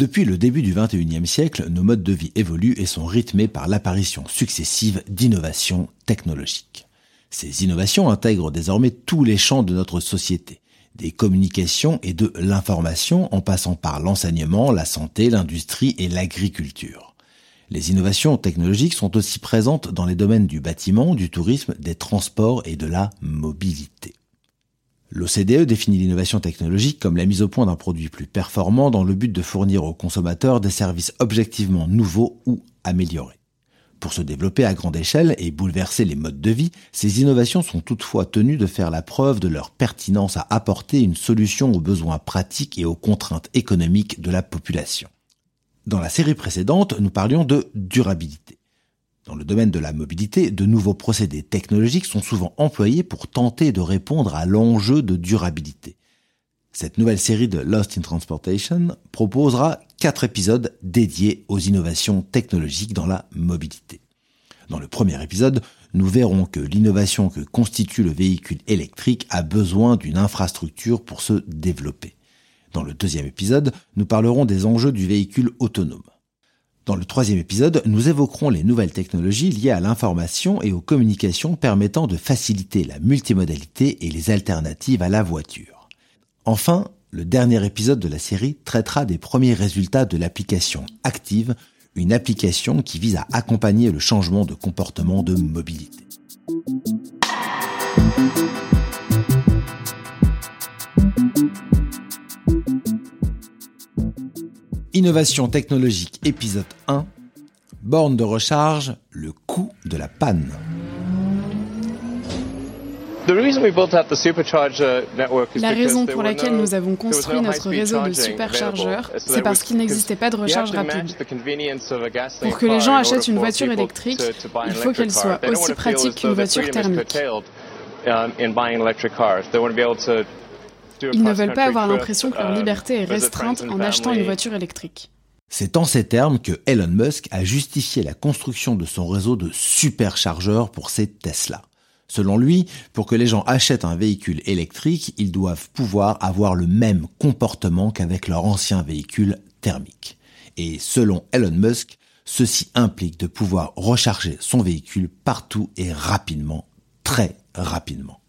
Depuis le début du XXIe siècle, nos modes de vie évoluent et sont rythmés par l'apparition successive d'innovations technologiques. Ces innovations intègrent désormais tous les champs de notre société, des communications et de l'information en passant par l'enseignement, la santé, l'industrie et l'agriculture. Les innovations technologiques sont aussi présentes dans les domaines du bâtiment, du tourisme, des transports et de la mobilité. L'OCDE définit l'innovation technologique comme la mise au point d'un produit plus performant dans le but de fournir aux consommateurs des services objectivement nouveaux ou améliorés. Pour se développer à grande échelle et bouleverser les modes de vie, ces innovations sont toutefois tenues de faire la preuve de leur pertinence à apporter une solution aux besoins pratiques et aux contraintes économiques de la population. Dans la série précédente, nous parlions de durabilité. Dans le domaine de la mobilité, de nouveaux procédés technologiques sont souvent employés pour tenter de répondre à l'enjeu de durabilité. Cette nouvelle série de Lost in Transportation proposera quatre épisodes dédiés aux innovations technologiques dans la mobilité. Dans le premier épisode, nous verrons que l'innovation que constitue le véhicule électrique a besoin d'une infrastructure pour se développer. Dans le deuxième épisode, nous parlerons des enjeux du véhicule autonome. Dans le troisième épisode, nous évoquerons les nouvelles technologies liées à l'information et aux communications permettant de faciliter la multimodalité et les alternatives à la voiture. Enfin, le dernier épisode de la série traitera des premiers résultats de l'application Active, une application qui vise à accompagner le changement de comportement de mobilité. Innovation technologique épisode 1. Borne de recharge, le coût de la panne. La raison pour laquelle nous avons construit notre réseau de superchargeurs, c'est parce qu'il n'existait pas de recharge rapide. Pour que les gens achètent une voiture électrique, il faut qu'elle soit aussi pratique qu'une voiture thermique. Ils ne veulent pas avoir l'impression que leur liberté est restreinte en achetant une voiture électrique. C'est en ces termes que Elon Musk a justifié la construction de son réseau de superchargeurs pour ses Tesla. Selon lui, pour que les gens achètent un véhicule électrique, ils doivent pouvoir avoir le même comportement qu'avec leur ancien véhicule thermique. Et selon Elon Musk, ceci implique de pouvoir recharger son véhicule partout et rapidement, très rapidement.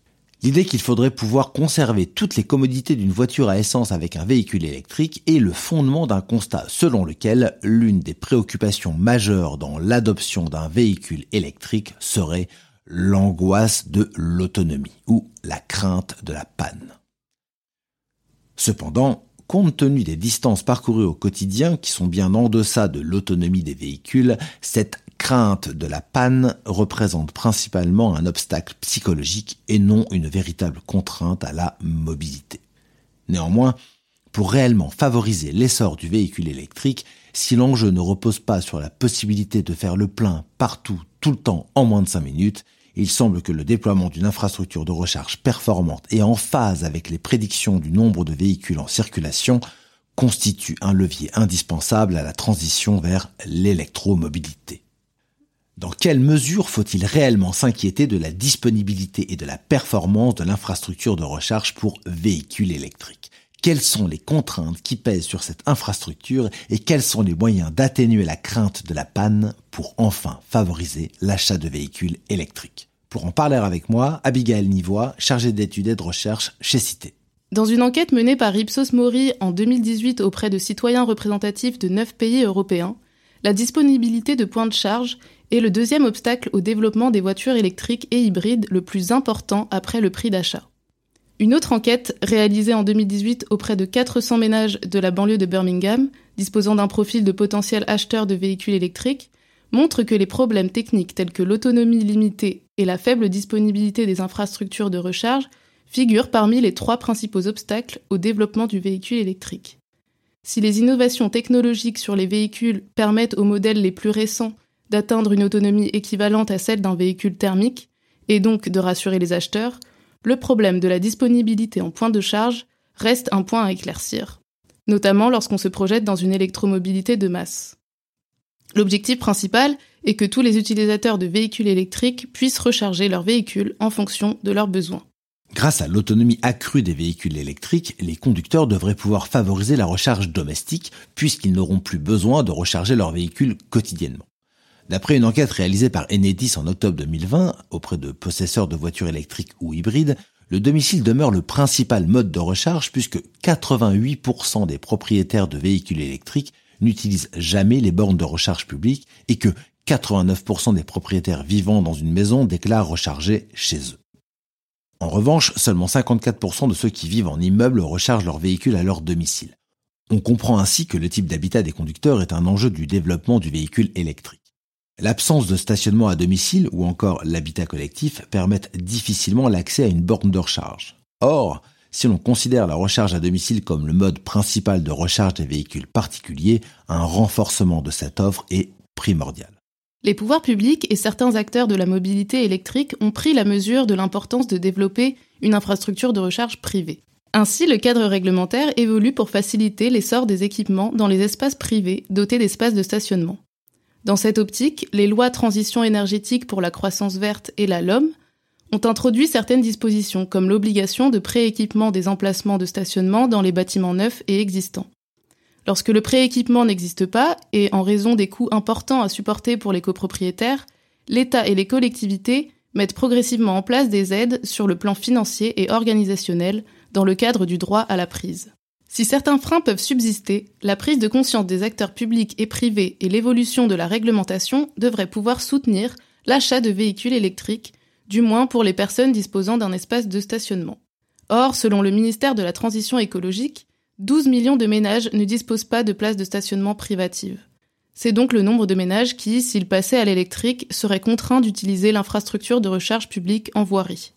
L'idée qu'il faudrait pouvoir conserver toutes les commodités d'une voiture à essence avec un véhicule électrique est le fondement d'un constat selon lequel l'une des préoccupations majeures dans l'adoption d'un véhicule électrique serait l'angoisse de l'autonomie ou la crainte de la panne. Cependant, compte tenu des distances parcourues au quotidien qui sont bien en deçà de l'autonomie des véhicules, cette crainte de la panne représente principalement un obstacle psychologique et non une véritable contrainte à la mobilité. Néanmoins, pour réellement favoriser l'essor du véhicule électrique, si l'enjeu ne repose pas sur la possibilité de faire le plein partout, tout le temps, en moins de 5 minutes, il semble que le déploiement d'une infrastructure de recharge performante et en phase avec les prédictions du nombre de véhicules en circulation constitue un levier indispensable à la transition vers l'électromobilité. Dans quelle mesure faut-il réellement s'inquiéter de la disponibilité et de la performance de l'infrastructure de recharge pour véhicules électriques? Quelles sont les contraintes qui pèsent sur cette infrastructure et quels sont les moyens d'atténuer la crainte de la panne pour enfin favoriser l'achat de véhicules électriques? Pour en parler avec moi, Abigail Nivois, chargée d'études et de recherche chez Cité. Dans une enquête menée par Ipsos Mori en 2018 auprès de citoyens représentatifs de 9 pays européens, la disponibilité de points de charge est le deuxième obstacle au développement des voitures électriques et hybrides le plus important après le prix d'achat. Une autre enquête, réalisée en 2018 auprès de 400 ménages de la banlieue de Birmingham, disposant d'un profil de potentiel acheteur de véhicules électriques, montre que les problèmes techniques tels que l'autonomie limitée et la faible disponibilité des infrastructures de recharge figurent parmi les trois principaux obstacles au développement du véhicule électrique. Si les innovations technologiques sur les véhicules permettent aux modèles les plus récents d'atteindre une autonomie équivalente à celle d'un véhicule thermique, et donc de rassurer les acheteurs, le problème de la disponibilité en point de charge reste un point à éclaircir, notamment lorsqu'on se projette dans une électromobilité de masse. L'objectif principal est que tous les utilisateurs de véhicules électriques puissent recharger leurs véhicules en fonction de leurs besoins. Grâce à l'autonomie accrue des véhicules électriques, les conducteurs devraient pouvoir favoriser la recharge domestique puisqu'ils n'auront plus besoin de recharger leurs véhicules quotidiennement. D'après une enquête réalisée par Enedis en octobre 2020 auprès de possesseurs de voitures électriques ou hybrides, le domicile demeure le principal mode de recharge puisque 88% des propriétaires de véhicules électriques n'utilisent jamais les bornes de recharge publiques et que 89% des propriétaires vivant dans une maison déclarent recharger chez eux. En revanche, seulement 54% de ceux qui vivent en immeuble rechargent leur véhicule à leur domicile. On comprend ainsi que le type d'habitat des conducteurs est un enjeu du développement du véhicule électrique. L'absence de stationnement à domicile ou encore l'habitat collectif permettent difficilement l'accès à une borne de recharge. Or, si l'on considère la recharge à domicile comme le mode principal de recharge des véhicules particuliers, un renforcement de cette offre est primordial. Les pouvoirs publics et certains acteurs de la mobilité électrique ont pris la mesure de l'importance de développer une infrastructure de recharge privée. Ainsi, le cadre réglementaire évolue pour faciliter l'essor des équipements dans les espaces privés dotés d'espaces de stationnement. Dans cette optique, les lois transition énergétique pour la croissance verte et la LOM ont introduit certaines dispositions comme l'obligation de prééquipement des emplacements de stationnement dans les bâtiments neufs et existants. Lorsque le prééquipement n'existe pas, et en raison des coûts importants à supporter pour les copropriétaires, l'État et les collectivités mettent progressivement en place des aides sur le plan financier et organisationnel dans le cadre du droit à la prise. Si certains freins peuvent subsister, la prise de conscience des acteurs publics et privés et l'évolution de la réglementation devraient pouvoir soutenir l'achat de véhicules électriques, du moins pour les personnes disposant d'un espace de stationnement. Or, selon le ministère de la Transition écologique, 12 millions de ménages ne disposent pas de places de stationnement privatives. C'est donc le nombre de ménages qui, s'ils passaient à l'électrique, seraient contraints d'utiliser l'infrastructure de recharge publique en voirie.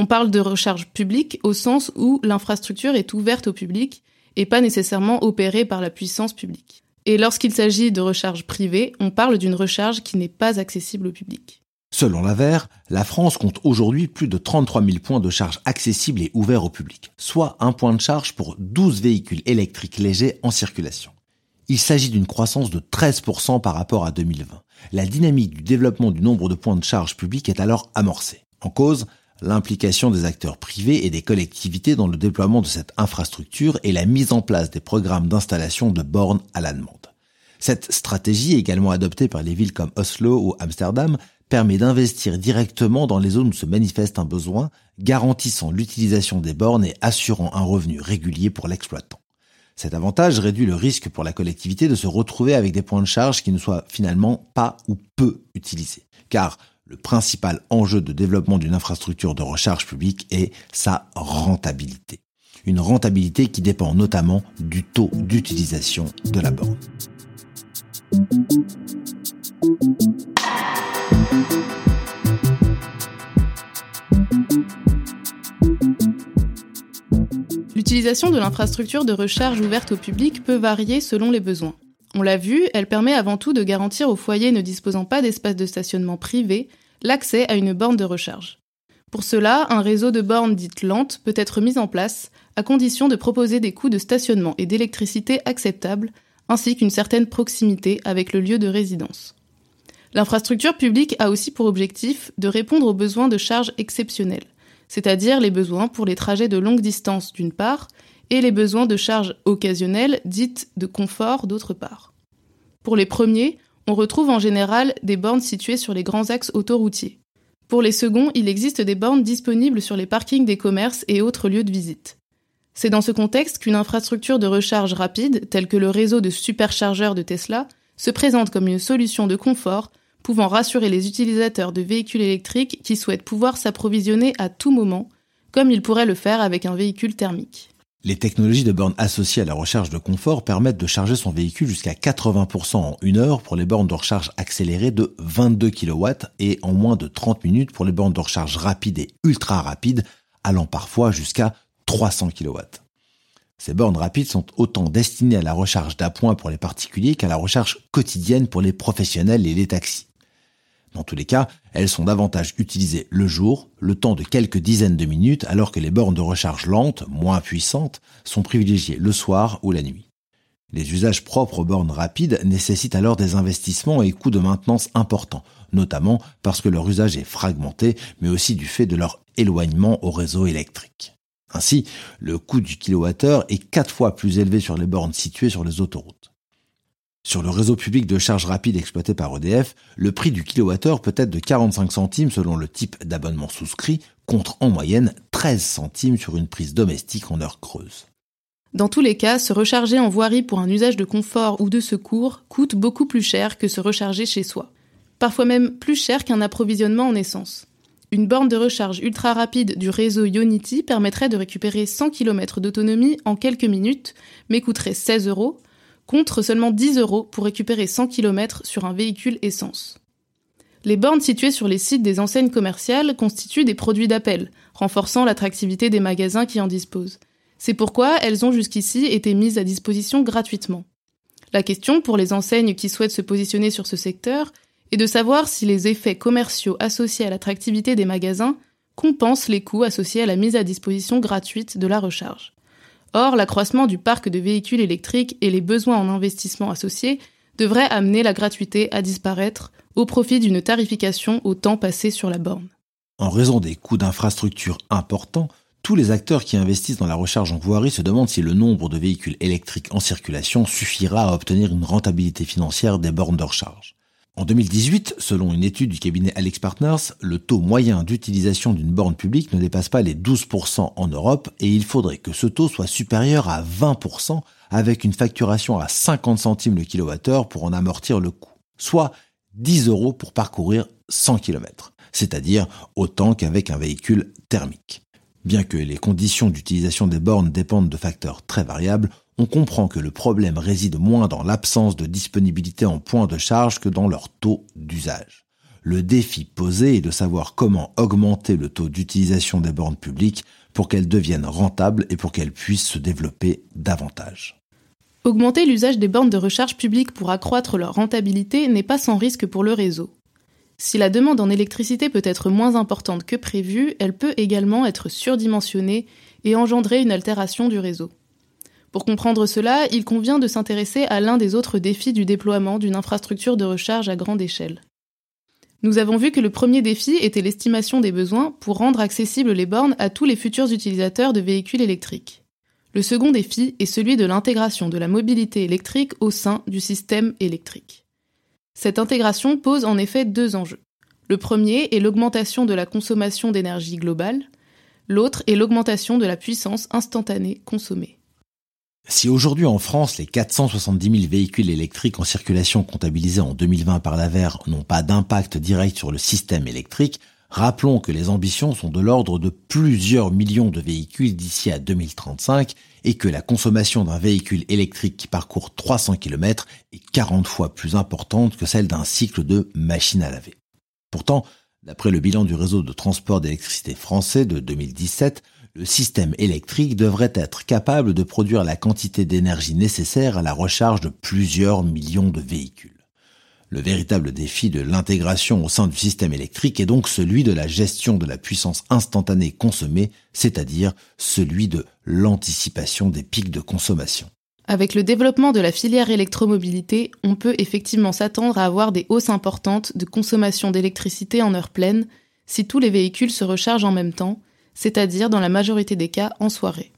On parle de recharge publique au sens où l'infrastructure est ouverte au public et pas nécessairement opérée par la puissance publique. Et lorsqu'il s'agit de recharge privée, on parle d'une recharge qui n'est pas accessible au public. Selon l'AVER, la France compte aujourd'hui plus de 33 000 points de charge accessibles et ouverts au public, soit un point de charge pour 12 véhicules électriques légers en circulation. Il s'agit d'une croissance de 13% par rapport à 2020. La dynamique du développement du nombre de points de charge publics est alors amorcée. En cause, l'implication des acteurs privés et des collectivités dans le déploiement de cette infrastructure et la mise en place des programmes d'installation de bornes à la demande. Cette stratégie, également adoptée par les villes comme Oslo ou Amsterdam, permet d'investir directement dans les zones où se manifeste un besoin, garantissant l'utilisation des bornes et assurant un revenu régulier pour l'exploitant. Cet avantage réduit le risque pour la collectivité de se retrouver avec des points de charge qui ne soient finalement pas ou peu utilisés. Car le principal enjeu de développement d'une infrastructure de recharge publique est sa rentabilité. Une rentabilité qui dépend notamment du taux d'utilisation de la borne. L'utilisation de l'infrastructure de recharge ouverte au public peut varier selon les besoins. On l'a vu, elle permet avant tout de garantir aux foyers ne disposant pas d'espace de stationnement privé l'accès à une borne de recharge. Pour cela, un réseau de bornes dites lentes peut être mis en place à condition de proposer des coûts de stationnement et d'électricité acceptables, ainsi qu'une certaine proximité avec le lieu de résidence. L'infrastructure publique a aussi pour objectif de répondre aux besoins de charge exceptionnels, c'est-à-dire les besoins pour les trajets de longue distance d'une part, et les besoins de charge occasionnelle, dites de confort d'autre part. Pour les premiers, on retrouve en général des bornes situées sur les grands axes autoroutiers. Pour les seconds, il existe des bornes disponibles sur les parkings des commerces et autres lieux de visite. C'est dans ce contexte qu'une infrastructure de recharge rapide, telle que le réseau de superchargeurs de Tesla, se présente comme une solution de confort pouvant rassurer les utilisateurs de véhicules électriques qui souhaitent pouvoir s'approvisionner à tout moment comme il pourrait le faire avec un véhicule thermique. Les technologies de bornes associées à la recharge de confort permettent de charger son véhicule jusqu'à 80% en une heure pour les bornes de recharge accélérées de 22 kW et en moins de 30 minutes pour les bornes de recharge rapide et ultra rapide allant parfois jusqu'à 300 kW. Ces bornes rapides sont autant destinées à la recharge d'appoint pour les particuliers qu'à la recharge quotidienne pour les professionnels et les taxis. Dans tous les cas, elles sont davantage utilisées le jour, le temps de quelques dizaines de minutes, alors que les bornes de recharge lentes, moins puissantes, sont privilégiées le soir ou la nuit. Les usages propres aux bornes rapides nécessitent alors des investissements et coûts de maintenance importants, notamment parce que leur usage est fragmenté, mais aussi du fait de leur éloignement au réseau électrique. Ainsi, le coût du kilowattheure est quatre fois plus élevé sur les bornes situées sur les autoroutes. Sur le réseau public de charge rapide exploité par EDF, le prix du kilowattheure peut être de 45 centimes selon le type d'abonnement souscrit, contre en moyenne 13 centimes sur une prise domestique en heure creuse. Dans tous les cas, se recharger en voirie pour un usage de confort ou de secours coûte beaucoup plus cher que se recharger chez soi. Parfois même plus cher qu'un approvisionnement en essence. Une borne de recharge ultra rapide du réseau Unity permettrait de récupérer 100 km d'autonomie en quelques minutes, mais coûterait 16 euros, contre seulement 10 euros pour récupérer 100 km sur un véhicule essence. Les bornes situées sur les sites des enseignes commerciales constituent des produits d'appel, renforçant l'attractivité des magasins qui en disposent. C'est pourquoi elles ont jusqu'ici été mises à disposition gratuitement. La question pour les enseignes qui souhaitent se positionner sur ce secteur et de savoir si les effets commerciaux associés à l'attractivité des magasins compensent les coûts associés à la mise à disposition gratuite de la recharge. Or, l'accroissement du parc de véhicules électriques et les besoins en investissement associés devraient amener la gratuité à disparaître au profit d'une tarification au temps passé sur la borne. En raison des coûts d'infrastructure importants, tous les acteurs qui investissent dans la recharge en voirie se demandent si le nombre de véhicules électriques en circulation suffira à obtenir une rentabilité financière des bornes de recharge. En 2018, selon une étude du cabinet Alex Partners, le taux moyen d'utilisation d'une borne publique ne dépasse pas les 12% en Europe et il faudrait que ce taux soit supérieur à 20% avec une facturation à 50 centimes le kilowattheure pour en amortir le coût, soit 10 euros pour parcourir 100 km, c'est-à-dire autant qu'avec un véhicule thermique. Bien que les conditions d'utilisation des bornes dépendent de facteurs très variables, on comprend que le problème réside moins dans l'absence de disponibilité en points de charge que dans leur taux d'usage. Le défi posé est de savoir comment augmenter le taux d'utilisation des bornes publiques pour qu'elles deviennent rentables et pour qu'elles puissent se développer davantage. Augmenter l'usage des bornes de recharge publiques pour accroître leur rentabilité n'est pas sans risque pour le réseau. Si la demande en électricité peut être moins importante que prévu, elle peut également être surdimensionnée et engendrer une altération du réseau. Pour comprendre cela, il convient de s'intéresser à l'un des autres défis du déploiement d'une infrastructure de recharge à grande échelle. Nous avons vu que le premier défi était l'estimation des besoins pour rendre accessibles les bornes à tous les futurs utilisateurs de véhicules électriques. Le second défi est celui de l'intégration de la mobilité électrique au sein du système électrique. Cette intégration pose en effet deux enjeux. Le premier est l'augmentation de la consommation d'énergie globale, l'autre est l'augmentation de la puissance instantanée consommée. Si aujourd'hui en France, les 470 000 véhicules électriques en circulation comptabilisés en 2020 par l'AVER n'ont pas d'impact direct sur le système électrique, rappelons que les ambitions sont de l'ordre de plusieurs millions de véhicules d'ici à 2035 et que la consommation d'un véhicule électrique qui parcourt 300 km est 40 fois plus importante que celle d'un cycle de machine à laver. Pourtant, d'après le bilan du réseau de transport d'électricité français de 2017, le système électrique devrait être capable de produire la quantité d'énergie nécessaire à la recharge de plusieurs millions de véhicules. Le véritable défi de l'intégration au sein du système électrique est donc celui de la gestion de la puissance instantanée consommée, c'est-à-dire celui de l'anticipation des pics de consommation. Avec le développement de la filière électromobilité, on peut effectivement s'attendre à avoir des hausses importantes de consommation d'électricité en heure pleine si tous les véhicules se rechargent en même temps, c'est-à-dire dans la majorité des cas en soirée.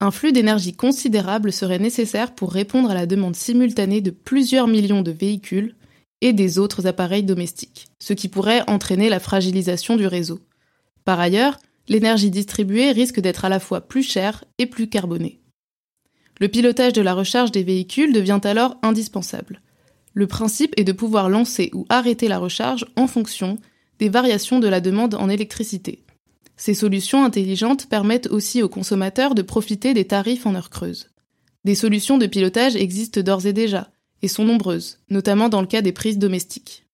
Un flux d'énergie considérable serait nécessaire pour répondre à la demande simultanée de plusieurs millions de véhicules et des autres appareils domestiques, ce qui pourrait entraîner la fragilisation du réseau. Par ailleurs, l'énergie distribuée risque d'être à la fois plus chère et plus carbonée. Le pilotage de la recharge des véhicules devient alors indispensable. Le principe est de pouvoir lancer ou arrêter la recharge en fonction des variations de la demande en électricité. Ces solutions intelligentes permettent aussi aux consommateurs de profiter des tarifs en heure creuse. Des solutions de pilotage existent d'ores et déjà, et sont nombreuses, notamment dans le cas des prises domestiques.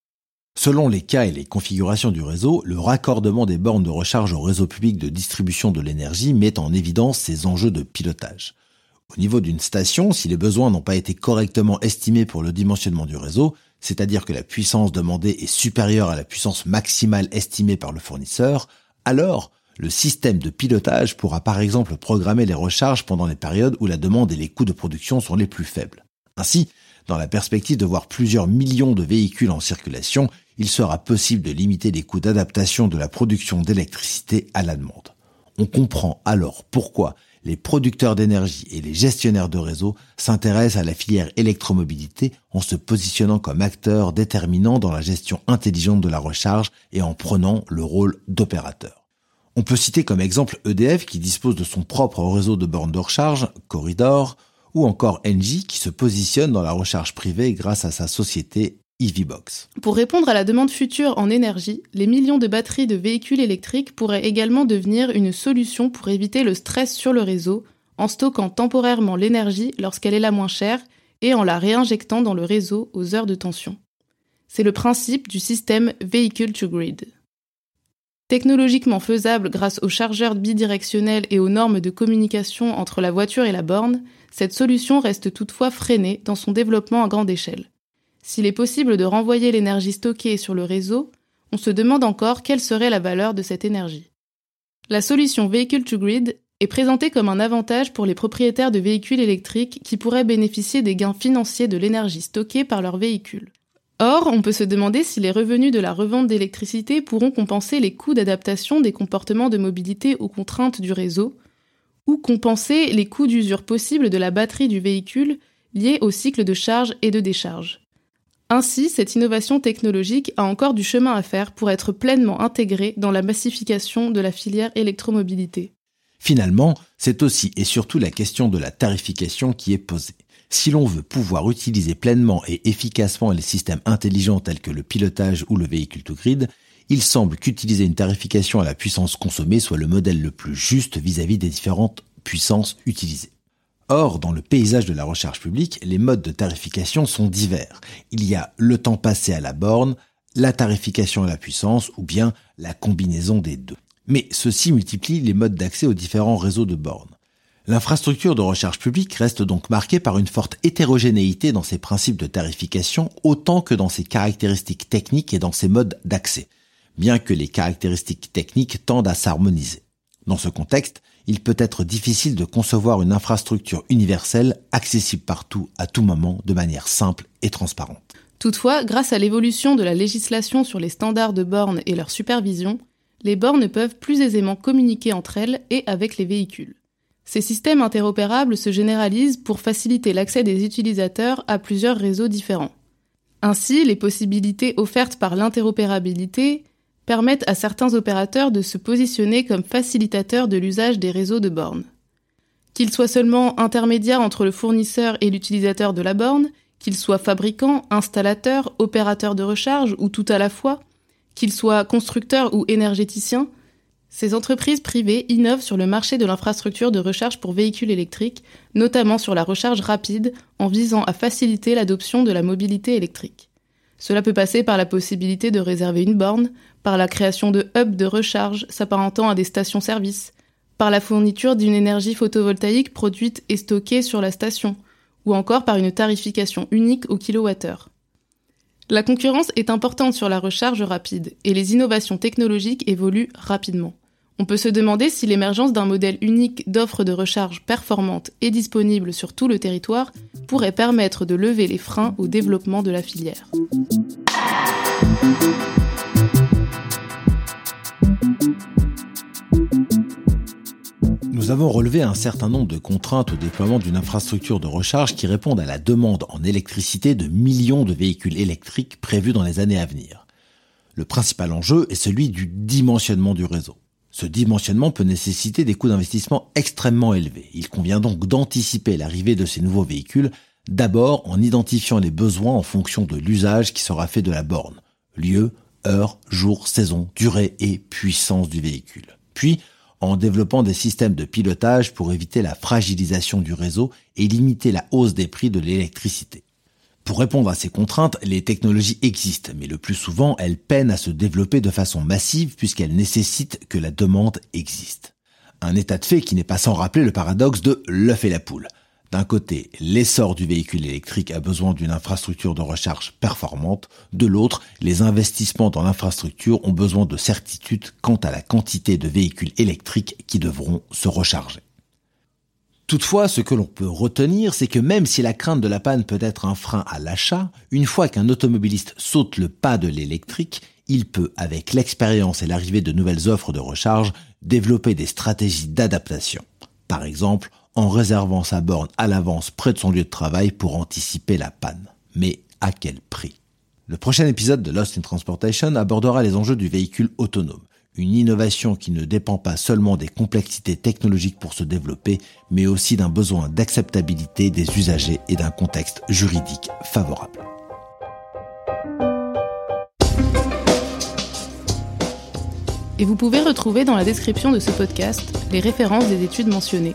Selon les cas et les configurations du réseau, le raccordement des bornes de recharge au réseau public de distribution de l'énergie met en évidence ces enjeux de pilotage. Au niveau d'une station, si les besoins n'ont pas été correctement estimés pour le dimensionnement du réseau, c'est-à-dire que la puissance demandée est supérieure à la puissance maximale estimée par le fournisseur, alors le système de pilotage pourra par exemple programmer les recharges pendant les périodes où la demande et les coûts de production sont les plus faibles. Ainsi, dans la perspective de voir plusieurs millions de véhicules en circulation, il sera possible de limiter les coûts d'adaptation de la production d'électricité à la demande. On comprend alors pourquoi les producteurs d'énergie et les gestionnaires de réseau s'intéressent à la filière électromobilité en se positionnant comme acteurs déterminants dans la gestion intelligente de la recharge et en prenant le rôle d'opérateur. On peut citer comme exemple EDF qui dispose de son propre réseau de bornes de recharge, Corridor, ou encore Engie qui se positionne dans la recharge privée grâce à sa société EVBox. Pour répondre à la demande future en énergie, les millions de batteries de véhicules électriques pourraient également devenir une solution pour éviter le stress sur le réseau en stockant temporairement l'énergie lorsqu'elle est la moins chère et en la réinjectant dans le réseau aux heures de tension. C'est le principe du système Vehicle to Grid. Technologiquement faisable grâce aux chargeurs bidirectionnels et aux normes de communication entre la voiture et la borne, cette solution reste toutefois freinée dans son développement à grande échelle. S'il est possible de renvoyer l'énergie stockée sur le réseau, on se demande encore quelle serait la valeur de cette énergie. La solution Vehicle to Grid est présentée comme un avantage pour les propriétaires de véhicules électriques qui pourraient bénéficier des gains financiers de l'énergie stockée par leur véhicule. Or, on peut se demander si les revenus de la revente d'électricité pourront compenser les coûts d'adaptation des comportements de mobilité aux contraintes du réseau, ou compenser les coûts d'usure possibles de la batterie du véhicule liés au cycle de charge et de décharge. Ainsi, cette innovation technologique a encore du chemin à faire pour être pleinement intégrée dans la massification de la filière électromobilité. Finalement, c'est aussi et surtout la question de la tarification qui est posée. Si l'on veut pouvoir utiliser pleinement et efficacement les systèmes intelligents tels que le pilotage ou le véhicule to grid, il semble qu'utiliser une tarification à la puissance consommée soit le modèle le plus juste vis-à-vis des différentes puissances utilisées. Or, dans le paysage de la recherche publique, les modes de tarification sont divers. Il y a le temps passé à la borne, la tarification à la puissance ou bien la combinaison des deux. Mais ceci multiplie les modes d'accès aux différents réseaux de bornes. L'infrastructure de recherche publique reste donc marquée par une forte hétérogénéité dans ses principes de tarification autant que dans ses caractéristiques techniques et dans ses modes d'accès, bien que les caractéristiques techniques tendent à s'harmoniser. Dans ce contexte, il peut être difficile de concevoir une infrastructure universelle accessible partout à tout moment de manière simple et transparente. Toutefois, grâce à l'évolution de la législation sur les standards de bornes et leur supervision, les bornes peuvent plus aisément communiquer entre elles et avec les véhicules. Ces systèmes interopérables se généralisent pour faciliter l'accès des utilisateurs à plusieurs réseaux différents. Ainsi, les possibilités offertes par l'interopérabilité permettent à certains opérateurs de se positionner comme facilitateurs de l'usage des réseaux de bornes. Qu'ils soient seulement intermédiaires entre le fournisseur et l'utilisateur de la borne, qu'ils soient fabricants, installateurs, opérateurs de recharge ou tout à la fois, qu'ils soient constructeurs ou énergéticiens, ces entreprises privées innovent sur le marché de l'infrastructure de recharge pour véhicules électriques, notamment sur la recharge rapide, en visant à faciliter l'adoption de la mobilité électrique. Cela peut passer par la possibilité de réserver une borne, par la création de hubs de recharge s'apparentant à des stations-service, par la fourniture d'une énergie photovoltaïque produite et stockée sur la station, ou encore par une tarification unique au kilowattheure. La concurrence est importante sur la recharge rapide et les innovations technologiques évoluent rapidement. On peut se demander si l'émergence d'un modèle unique d'offres de recharge performantes et disponibles sur tout le territoire pourrait permettre de lever les freins au développement de la filière. Nous avons relevé un certain nombre de contraintes au déploiement d'une infrastructure de recharge qui répondent à la demande en électricité de millions de véhicules électriques prévus dans les années à venir. Le principal enjeu est celui du dimensionnement du réseau. Ce dimensionnement peut nécessiter des coûts d'investissement extrêmement élevés. Il convient donc d'anticiper l'arrivée de ces nouveaux véhicules, d'abord en identifiant les besoins en fonction de l'usage qui sera fait de la borne. Lieu, heure, jour, saison, durée et puissance du véhicule. puis en développant des systèmes de pilotage pour éviter la fragilisation du réseau et limiter la hausse des prix de l'électricité. Pour répondre à ces contraintes, les technologies existent, mais le plus souvent, elles peinent à se développer de façon massive puisqu'elles nécessitent que la demande existe. Un état de fait qui n'est pas sans rappeler le paradoxe de l'œuf et la poule. D'un côté, l'essor du véhicule électrique a besoin d'une infrastructure de recharge performante. De l'autre, les investissements dans l'infrastructure ont besoin de certitude quant à la quantité de véhicules électriques qui devront se recharger. Toutefois, ce que l'on peut retenir, c'est que même si la crainte de la panne peut être un frein à l'achat, une fois qu'un automobiliste saute le pas de l'électrique, il peut, avec l'expérience et l'arrivée de nouvelles offres de recharge, développer des stratégies d'adaptation. Par exemple, en réservant sa borne à l'avance près de son lieu de travail pour anticiper la panne. Mais à quel prix? Le prochain épisode de Lost in Transportation abordera les enjeux du véhicule autonome, une innovation qui ne dépend pas seulement des complexités technologiques pour se développer, mais aussi d'un besoin d'acceptabilité des usagers et d'un contexte juridique favorable. Et vous pouvez retrouver dans la description de ce podcast les références des études mentionnées.